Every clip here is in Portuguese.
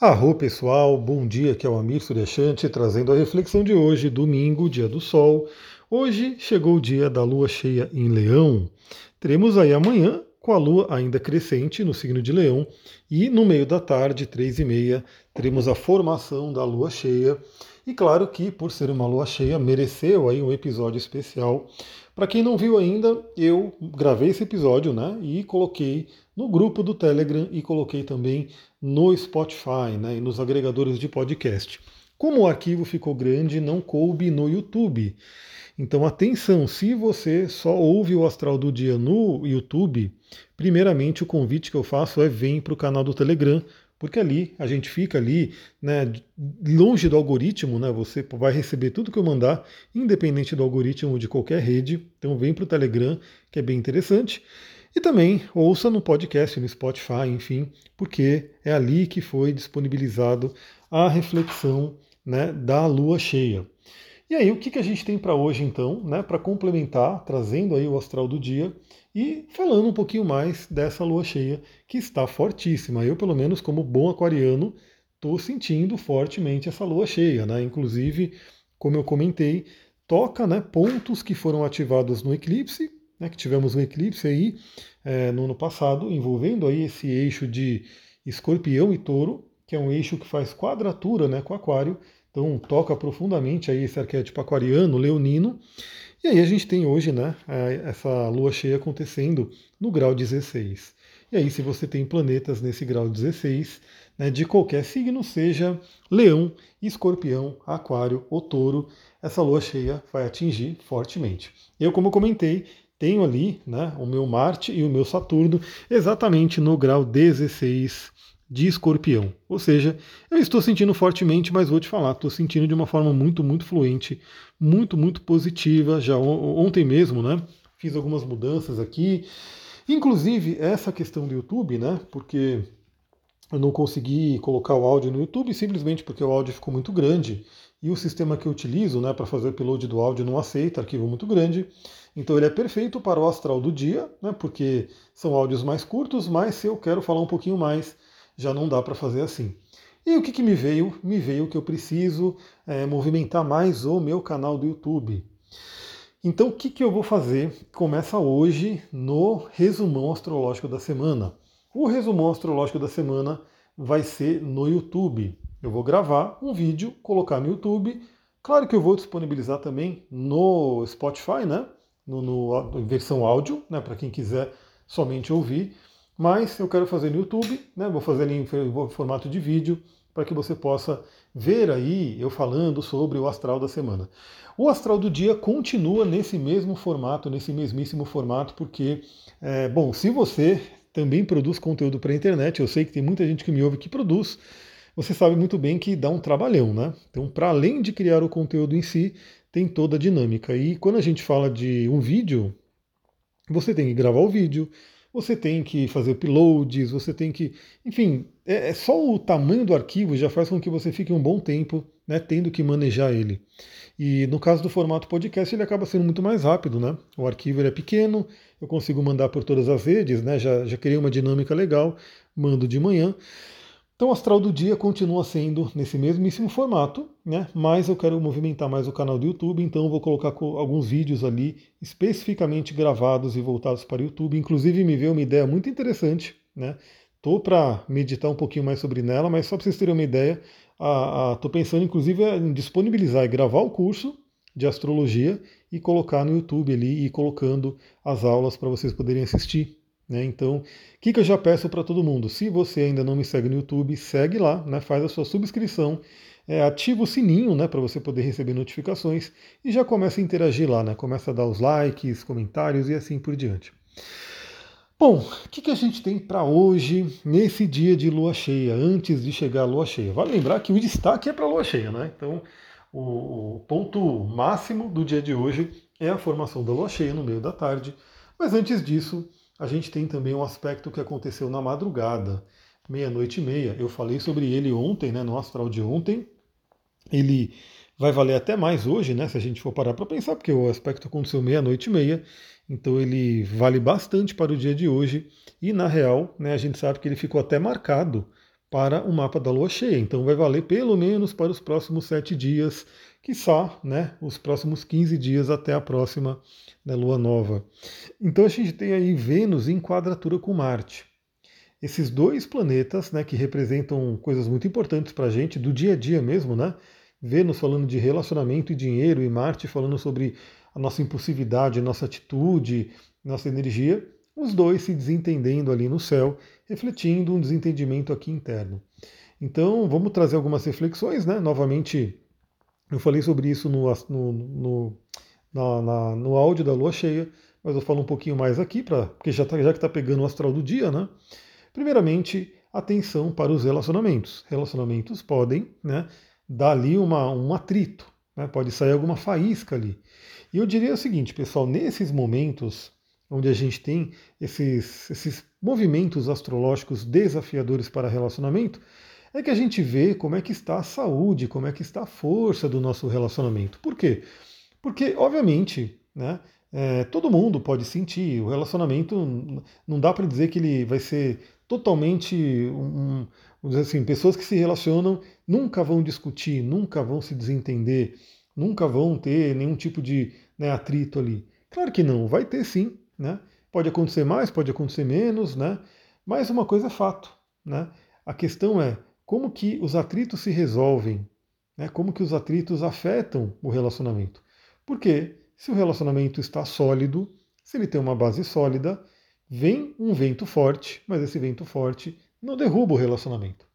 Arro pessoal, bom dia, aqui é o Amir Suryashanti trazendo a reflexão de hoje, domingo, dia do sol. Hoje chegou o dia da lua cheia em Leão. Teremos aí amanhã com a lua ainda crescente no signo de Leão e no meio da tarde, três e meia, teremos a formação da lua cheia. E claro que por ser uma lua cheia mereceu aí um episódio especial. Para quem não viu ainda, eu gravei esse episódio, né, e coloquei no grupo do Telegram e coloquei também no Spotify né, e nos agregadores de podcast. Como o arquivo ficou grande, não coube no YouTube. Então, atenção, se você só ouve o Astral do Dia no YouTube, primeiramente o convite que eu faço é vem para o canal do Telegram, porque ali a gente fica ali, né, longe do algoritmo, né? Você vai receber tudo que eu mandar, independente do algoritmo de qualquer rede. Então vem para o Telegram, que é bem interessante. E também ouça no podcast, no Spotify, enfim, porque é ali que foi disponibilizado a reflexão né, da lua cheia. E aí, o que, que a gente tem para hoje, então, né, para complementar, trazendo aí o astral do dia e falando um pouquinho mais dessa lua cheia que está fortíssima. Eu, pelo menos, como bom aquariano, estou sentindo fortemente essa lua cheia. Né? Inclusive, como eu comentei, toca né, pontos que foram ativados no eclipse né, que tivemos um eclipse aí é, no ano passado, envolvendo aí esse eixo de escorpião e touro, que é um eixo que faz quadratura né, com aquário, então toca profundamente aí esse arquétipo aquariano, leonino, e aí a gente tem hoje né, é, essa lua cheia acontecendo no grau 16. E aí, se você tem planetas nesse grau 16, né, de qualquer signo, seja leão, escorpião, aquário ou touro, essa lua cheia vai atingir fortemente. Eu, como comentei, tenho ali né, o meu Marte e o meu Saturno exatamente no grau 16 de escorpião. Ou seja, eu estou sentindo fortemente, mas vou te falar, estou sentindo de uma forma muito, muito fluente, muito, muito positiva. Já ontem mesmo, né? Fiz algumas mudanças aqui. Inclusive, essa questão do YouTube, né? Porque eu não consegui colocar o áudio no YouTube simplesmente porque o áudio ficou muito grande e o sistema que eu utilizo né, para fazer o upload do áudio não aceita arquivo muito grande. Então ele é perfeito para o astral do dia, né, porque são áudios mais curtos, mas se eu quero falar um pouquinho mais, já não dá para fazer assim. E o que, que, me veio? Me veio que eu preciso é, movimentar mais o meu canal do YouTube. Então o que, que eu vou fazer? Começa hoje no resumão astrológico da semana. O resumão astrológico da semana vai ser no YouTube. Eu vou gravar um vídeo, colocar no YouTube. Claro que eu vou disponibilizar também no Spotify, né? No, no versão áudio, né? Para quem quiser somente ouvir. Mas eu quero fazer no YouTube, né? Vou fazer em formato de vídeo para que você possa ver aí eu falando sobre o astral da semana. O astral do dia continua nesse mesmo formato, nesse mesmíssimo formato, porque, é, bom, se você também produz conteúdo para a internet, eu sei que tem muita gente que me ouve que produz, você sabe muito bem que dá um trabalhão, né? Então, para além de criar o conteúdo em si, tem toda a dinâmica. E quando a gente fala de um vídeo, você tem que gravar o vídeo, você tem que fazer uploads, você tem que. Enfim, é, é, só o tamanho do arquivo já faz com que você fique um bom tempo né, tendo que manejar ele. E no caso do formato podcast, ele acaba sendo muito mais rápido, né? O arquivo é pequeno, eu consigo mandar por todas as redes, né? Já, já criei uma dinâmica legal, mando de manhã. Então, o Astral do Dia continua sendo nesse mesmíssimo formato, né? mas eu quero movimentar mais o canal do YouTube, então vou colocar alguns vídeos ali especificamente gravados e voltados para o YouTube. Inclusive, me veio uma ideia muito interessante, né? Tô para meditar um pouquinho mais sobre ela, mas só para vocês terem uma ideia, estou pensando inclusive em disponibilizar e gravar o curso de astrologia e colocar no YouTube ali e colocando as aulas para vocês poderem assistir. Né? Então, o que, que eu já peço para todo mundo? Se você ainda não me segue no YouTube, segue lá, né? faz a sua subscrição, é, ativa o sininho né, para você poder receber notificações e já começa a interagir lá, né? começa a dar os likes, comentários e assim por diante. Bom, o que, que a gente tem para hoje, nesse dia de lua cheia, antes de chegar a lua cheia? Vale lembrar que o destaque é para a lua cheia, né? Então, o ponto máximo do dia de hoje é a formação da lua cheia no meio da tarde, mas antes disso, a gente tem também um aspecto que aconteceu na madrugada, meia-noite e meia. Eu falei sobre ele ontem, né, no astral de ontem. Ele vai valer até mais hoje, né, se a gente for parar para pensar, porque o aspecto aconteceu meia-noite e meia. Então ele vale bastante para o dia de hoje. E na real, né, a gente sabe que ele ficou até marcado para o mapa da lua cheia. Então vai valer pelo menos para os próximos sete dias, quiçá, né, os próximos 15 dias até a próxima né, lua nova. Então a gente tem aí Vênus em quadratura com Marte. Esses dois planetas, né, que representam coisas muito importantes para a gente, do dia a dia mesmo, né? Vênus falando de relacionamento e dinheiro, e Marte falando sobre a nossa impulsividade, a nossa atitude, nossa energia, os dois se desentendendo ali no céu, refletindo um desentendimento aqui interno. Então, vamos trazer algumas reflexões, né? Novamente, eu falei sobre isso no, no, no, na, na, no áudio da lua cheia, mas eu falo um pouquinho mais aqui, pra, porque já, tá, já que está pegando o astral do dia, né? Primeiramente, atenção para os relacionamentos. Relacionamentos podem né, dar ali uma, um atrito, né? pode sair alguma faísca ali. E eu diria o seguinte, pessoal, nesses momentos onde a gente tem esses, esses movimentos astrológicos desafiadores para relacionamento, é que a gente vê como é que está a saúde, como é que está a força do nosso relacionamento. Por quê? Porque, obviamente, né, é, todo mundo pode sentir, o relacionamento não dá para dizer que ele vai ser totalmente, um, dizer assim, pessoas que se relacionam nunca vão discutir, nunca vão se desentender, nunca vão ter nenhum tipo de né, atrito ali. Claro que não, vai ter sim, né? Pode acontecer mais, pode acontecer menos, né? Mas uma coisa é fato, né? A questão é como que os atritos se resolvem, né? Como que os atritos afetam o relacionamento? Porque se o relacionamento está sólido, se ele tem uma base sólida, vem um vento forte, mas esse vento forte não derruba o relacionamento.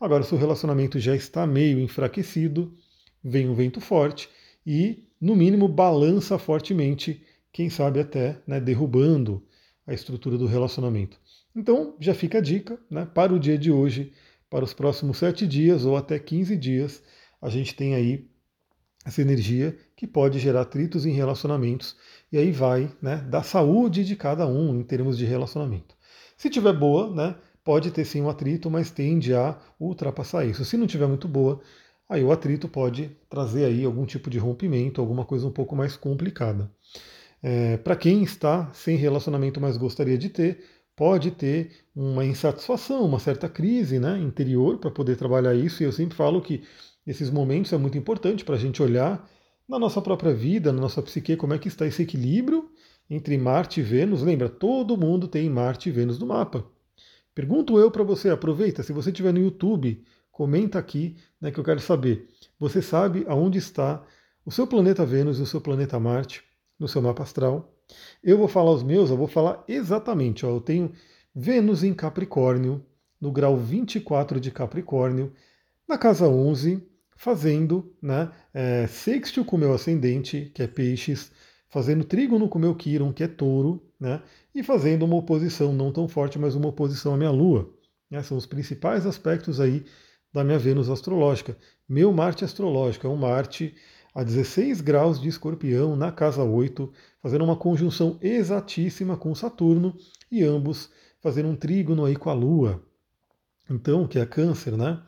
Agora, se o relacionamento já está meio enfraquecido, vem um vento forte e, no mínimo, balança fortemente quem sabe até né, derrubando a estrutura do relacionamento. Então, já fica a dica né, para o dia de hoje, para os próximos sete dias ou até 15 dias, a gente tem aí essa energia que pode gerar atritos em relacionamentos, e aí vai né, da saúde de cada um em termos de relacionamento. Se tiver boa, né, pode ter sim um atrito, mas tende a ultrapassar isso. Se não tiver muito boa, aí o atrito pode trazer aí algum tipo de rompimento, alguma coisa um pouco mais complicada. É, Para quem está sem relacionamento, mas gostaria de ter, pode ter uma insatisfação, uma certa crise né, interior para poder trabalhar isso. E eu sempre falo que esses momentos é muito importante para a gente olhar na nossa própria vida, na nossa psique, como é que está esse equilíbrio entre Marte e Vênus. Lembra, todo mundo tem Marte e Vênus no mapa. Pergunto eu para você, aproveita, se você estiver no YouTube, comenta aqui né, que eu quero saber. Você sabe aonde está o seu planeta Vênus e o seu planeta Marte? No seu mapa astral. Eu vou falar os meus, eu vou falar exatamente. Ó, eu tenho Vênus em Capricórnio, no grau 24 de Capricórnio, na casa 11, fazendo né, é, sextil com o meu ascendente, que é peixes, fazendo trígono com o meu Quiron, que é touro, né, e fazendo uma oposição não tão forte, mas uma oposição à minha Lua. Né, são os principais aspectos aí da minha Vênus astrológica. Meu Marte astrológico é um Marte a 16 graus de escorpião na casa 8, fazendo uma conjunção exatíssima com Saturno e ambos fazendo um trígono aí com a Lua. Então, que é câncer, né?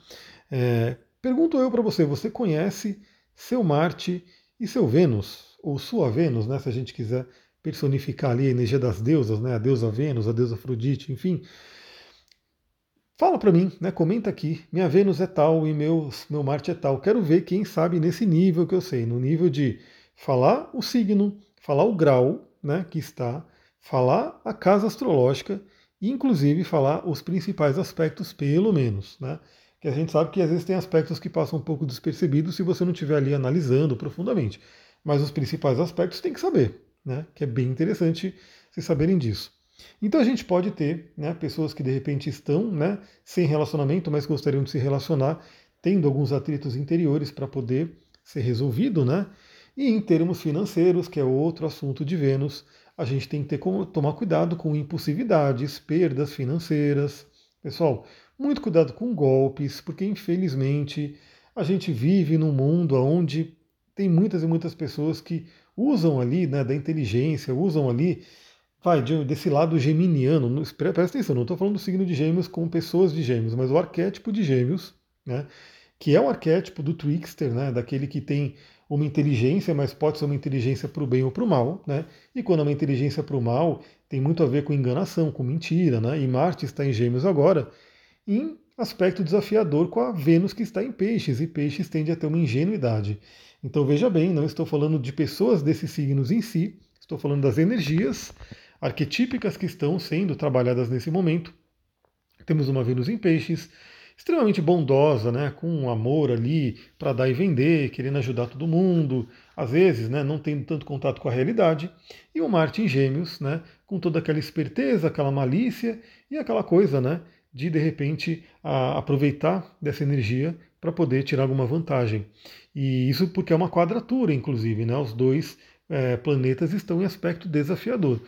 É, pergunto eu para você, você conhece seu Marte e seu Vênus? Ou sua Vênus, né? Se a gente quiser personificar ali a energia das deusas, né? A deusa Vênus, a deusa Afrodite, enfim. Fala para mim, né? Comenta aqui. Minha Vênus é tal e meu, meu Marte é tal. Quero ver quem sabe nesse nível que eu sei, no nível de falar o signo, falar o grau, né, que está, falar a casa astrológica e inclusive falar os principais aspectos, pelo menos, né? Que a gente sabe que às vezes tem aspectos que passam um pouco despercebidos se você não estiver ali analisando profundamente. Mas os principais aspectos tem que saber, né? Que é bem interessante vocês saberem disso. Então a gente pode ter né, pessoas que de repente estão né, sem relacionamento, mas gostariam de se relacionar, tendo alguns atritos interiores para poder ser resolvido, né? E em termos financeiros, que é outro assunto de Vênus, a gente tem que ter tomar cuidado com impulsividades, perdas financeiras. Pessoal, muito cuidado com golpes, porque infelizmente a gente vive num mundo onde tem muitas e muitas pessoas que usam ali né, da inteligência, usam ali vai desse lado geminiano, presta atenção, não estou falando do signo de gêmeos com pessoas de gêmeos, mas o arquétipo de gêmeos, né, que é o arquétipo do trickster, né, daquele que tem uma inteligência, mas pode ser uma inteligência para o bem ou para o mal, né, e quando é uma inteligência para o mal, tem muito a ver com enganação, com mentira, né, e Marte está em gêmeos agora, em aspecto desafiador com a Vênus que está em peixes, e peixes tende a ter uma ingenuidade. Então veja bem, não estou falando de pessoas desses signos em si, estou falando das energias arquetípicas que estão sendo trabalhadas nesse momento. Temos uma Vênus em peixes, extremamente bondosa, né, com um amor ali para dar e vender, querendo ajudar todo mundo, às vezes, né, não tendo tanto contato com a realidade, e o Marte em Gêmeos, né, com toda aquela esperteza, aquela malícia e aquela coisa, né, de de repente a, aproveitar dessa energia para poder tirar alguma vantagem. E isso porque é uma quadratura, inclusive, né, os dois é, planetas estão em aspecto desafiador.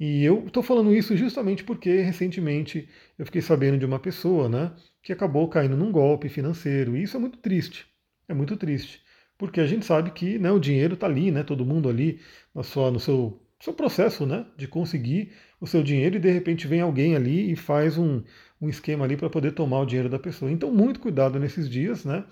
E eu estou falando isso justamente porque recentemente eu fiquei sabendo de uma pessoa, né, que acabou caindo num golpe financeiro. E isso é muito triste. É muito triste. Porque a gente sabe que né, o dinheiro está ali, né, todo mundo ali na sua, no seu, seu processo né, de conseguir o seu dinheiro e de repente vem alguém ali e faz um, um esquema ali para poder tomar o dinheiro da pessoa. Então, muito cuidado nesses dias, né?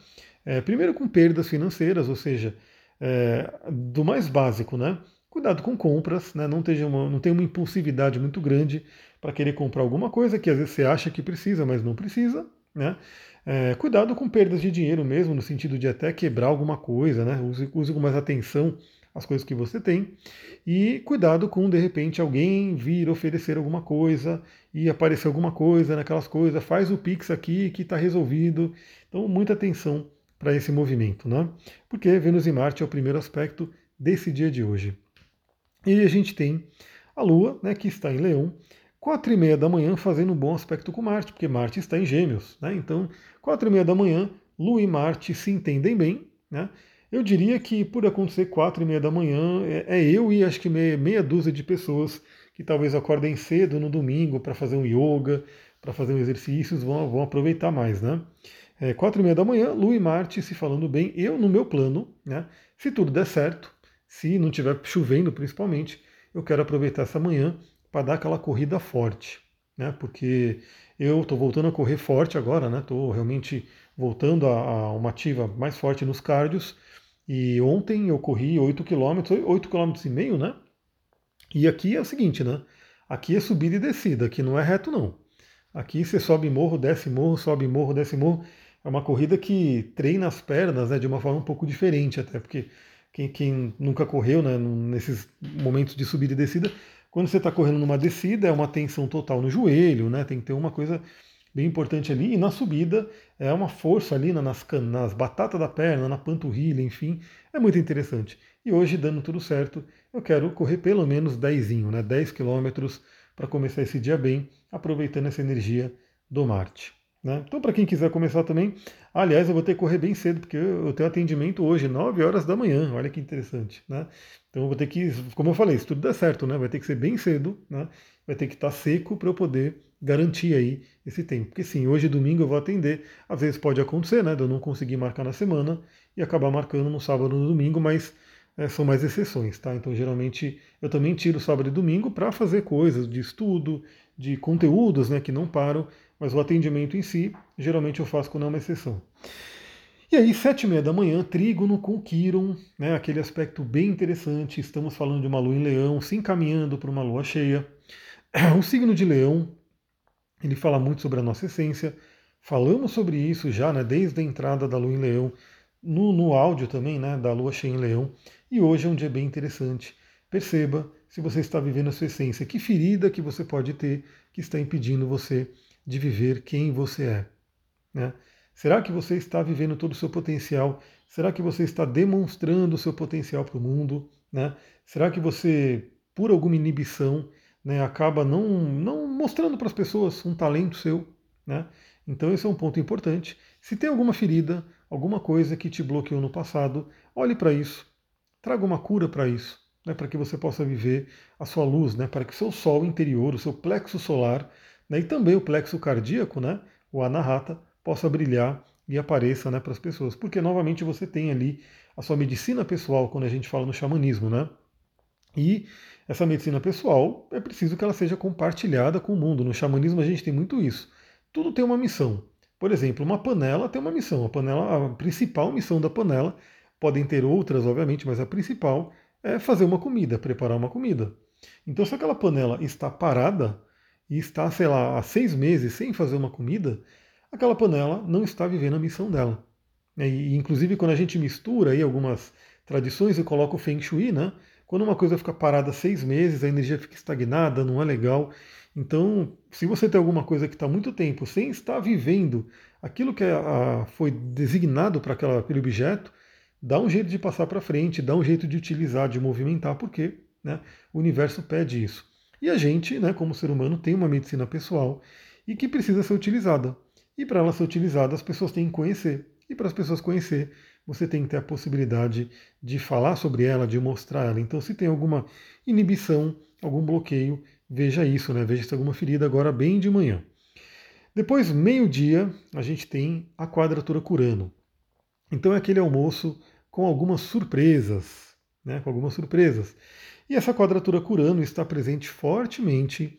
É, primeiro com perdas financeiras, ou seja, é, do mais básico, né? Cuidado com compras, né? não, tenha uma, não tenha uma impulsividade muito grande para querer comprar alguma coisa que às vezes você acha que precisa, mas não precisa. Né? É, cuidado com perdas de dinheiro mesmo, no sentido de até quebrar alguma coisa, né? use, use com mais atenção as coisas que você tem. E cuidado com, de repente, alguém vir oferecer alguma coisa e aparecer alguma coisa naquelas coisas, faz o Pix aqui que está resolvido. Então, muita atenção para esse movimento, né? Porque Vênus e Marte é o primeiro aspecto desse dia de hoje. E a gente tem a Lua, né, que está em Leão, quatro e meia da manhã fazendo um bom aspecto com Marte, porque Marte está em Gêmeos, né? Então, quatro e meia da manhã, Lua e Marte se entendem bem, né? Eu diria que por acontecer quatro e meia da manhã, é, é eu e acho que meia, meia dúzia de pessoas que talvez acordem cedo no domingo para fazer um yoga, para fazer um exercícios, vão, vão aproveitar mais, né? É, quatro e meia da manhã, Lua e Marte se falando bem. Eu, no meu plano, né, se tudo der certo, se não estiver chovendo principalmente, eu quero aproveitar essa manhã para dar aquela corrida forte, né? Porque eu estou voltando a correr forte agora, né? Estou realmente voltando a, a, uma ativa mais forte nos cardios. E ontem eu corri 8 km, 8 km e meio, né? E aqui é o seguinte, né? Aqui é subida e descida, aqui não é reto não. Aqui você sobe morro, desce morro, sobe morro, desce morro é uma corrida que treina as pernas né, de uma forma um pouco diferente, até porque quem, quem nunca correu né, nesses momentos de subida e descida, quando você está correndo numa descida, é uma tensão total no joelho, né, tem que ter uma coisa bem importante ali, e na subida é uma força ali nas, nas batatas da perna, na panturrilha, enfim, é muito interessante. E hoje, dando tudo certo, eu quero correr pelo menos 10, né, 10 quilômetros para começar esse dia bem, aproveitando essa energia do Marte. Né? Então, para quem quiser começar também, aliás, eu vou ter que correr bem cedo, porque eu tenho atendimento hoje, 9 horas da manhã, olha que interessante. Né? Então, eu vou ter que, como eu falei, se tudo der certo, né? vai ter que ser bem cedo, né? vai ter que estar seco para eu poder garantir aí esse tempo. Porque sim, hoje domingo eu vou atender, às vezes pode acontecer, né, de eu não conseguir marcar na semana e acabar marcando no sábado ou no domingo, mas é, são mais exceções, tá? Então, geralmente, eu também tiro sábado e domingo para fazer coisas de estudo, de conteúdos, né, que não param, mas o atendimento em si, geralmente eu faço quando é uma exceção. E aí, sete e meia da manhã, trígono com Quiron, né, aquele aspecto bem interessante. Estamos falando de uma lua em leão, se encaminhando para uma lua cheia. O signo de leão, ele fala muito sobre a nossa essência. Falamos sobre isso já, né, desde a entrada da lua em leão, no, no áudio também, né, da lua cheia em leão. E hoje é um dia bem interessante. Perceba se você está vivendo a sua essência, que ferida que você pode ter que está impedindo você de viver quem você é. Né? Será que você está vivendo todo o seu potencial? Será que você está demonstrando o seu potencial para o mundo? Né? Será que você, por alguma inibição, né, acaba não, não mostrando para as pessoas um talento seu? Né? Então, esse é um ponto importante. Se tem alguma ferida, alguma coisa que te bloqueou no passado, olhe para isso, traga uma cura para isso, né, para que você possa viver a sua luz, né, para que o seu sol interior, o seu plexo solar, né, e também o plexo cardíaco, né, o anahata, possa brilhar e apareça né, para as pessoas. Porque, novamente, você tem ali a sua medicina pessoal, quando a gente fala no xamanismo, né? E essa medicina pessoal é preciso que ela seja compartilhada com o mundo. No xamanismo a gente tem muito isso. Tudo tem uma missão. Por exemplo, uma panela tem uma missão. A panela, a principal missão da panela, podem ter outras, obviamente, mas a principal é fazer uma comida, preparar uma comida. Então, se aquela panela está parada, e está, sei lá, há seis meses sem fazer uma comida, aquela panela não está vivendo a missão dela. E, inclusive, quando a gente mistura aí algumas tradições e coloca o Feng Shui, né? Quando uma coisa fica parada seis meses, a energia fica estagnada, não é legal. Então, se você tem alguma coisa que está muito tempo sem estar vivendo aquilo que é a, foi designado para aquele objeto, dá um jeito de passar para frente, dá um jeito de utilizar, de movimentar, porque né, o universo pede isso. E a gente, né, como ser humano, tem uma medicina pessoal e que precisa ser utilizada. E para ela ser utilizada, as pessoas têm que conhecer. E para as pessoas conhecer, você tem que ter a possibilidade de falar sobre ela, de mostrar ela. Então, se tem alguma inibição, algum bloqueio, veja isso, né? Veja se tem alguma ferida agora bem de manhã. Depois, meio-dia, a gente tem a quadratura curando. Então é aquele almoço com algumas surpresas, né? Com algumas surpresas. E essa quadratura curando está presente fortemente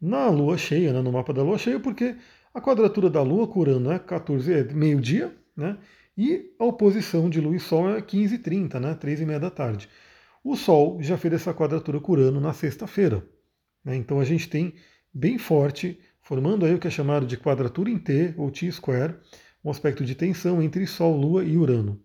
na lua cheia, né? no mapa da lua cheia, porque a quadratura da lua curando é 14, é meio-dia, né? E a oposição de Lua e Sol é 15h30, né? 3 e meia da tarde. O Sol já fez essa quadratura curando na sexta-feira. Né? Então a gente tem bem forte, formando aí o que é chamado de quadratura em T, ou T-square, um aspecto de tensão entre Sol, Lua e Urano.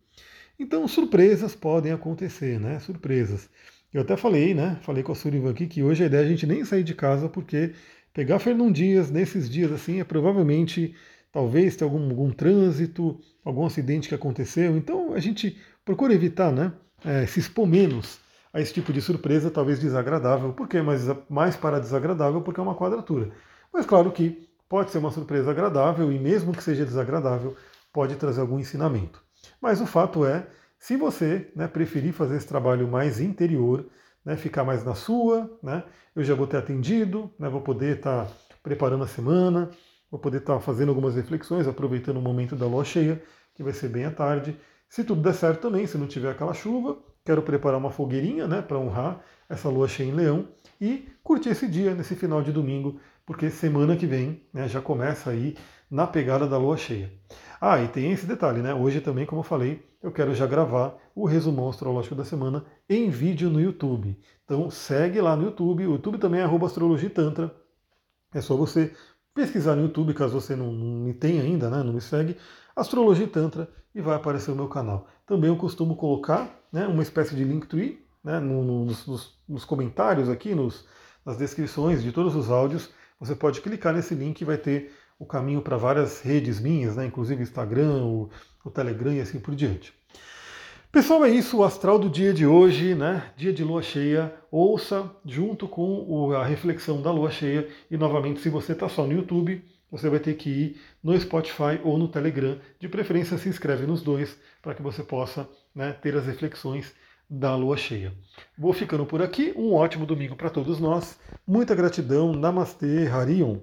Então surpresas podem acontecer, né? Surpresas. Eu até falei, né? Falei com a Surivan aqui que hoje a ideia é a gente nem sair de casa, porque pegar Fernão Dias nesses dias assim é provavelmente, talvez, ter algum, algum trânsito, algum acidente que aconteceu. Então a gente procura evitar, né? É, se expor menos a esse tipo de surpresa, talvez desagradável. Por quê? Mas mais para desagradável porque é uma quadratura. Mas claro que pode ser uma surpresa agradável e mesmo que seja desagradável, pode trazer algum ensinamento. Mas o fato é se você né, preferir fazer esse trabalho mais interior, né, ficar mais na sua, né, eu já vou ter atendido, né, vou poder estar tá preparando a semana, vou poder estar tá fazendo algumas reflexões, aproveitando o momento da lua cheia, que vai ser bem à tarde. Se tudo der certo também, se não tiver aquela chuva, quero preparar uma fogueirinha né, para honrar essa lua cheia em leão e curtir esse dia, nesse final de domingo, porque semana que vem né, já começa aí na pegada da lua cheia. Ah, e tem esse detalhe, né? Hoje também, como eu falei, eu quero já gravar o resumo astrológico da semana em vídeo no YouTube. Então segue lá no YouTube. O YouTube também é astrologia tantra. É só você pesquisar no YouTube, caso você não, não me tenha ainda, né? Não me segue. Astrologia Tantra e vai aparecer o meu canal. Também eu costumo colocar né, uma espécie de Linktree né, nos, nos, nos comentários aqui, nos, nas descrições de todos os áudios. Você pode clicar nesse link e vai ter o caminho para várias redes minhas, né, inclusive Instagram, o, o Telegram e assim por diante. Pessoal, é isso, o astral do dia de hoje, né? Dia de lua cheia. Ouça junto com o, a reflexão da lua cheia. E novamente, se você está só no YouTube, você vai ter que ir no Spotify ou no Telegram. De preferência, se inscreve nos dois para que você possa né, ter as reflexões da lua cheia. Vou ficando por aqui. Um ótimo domingo para todos nós. Muita gratidão. Namastê, Harion.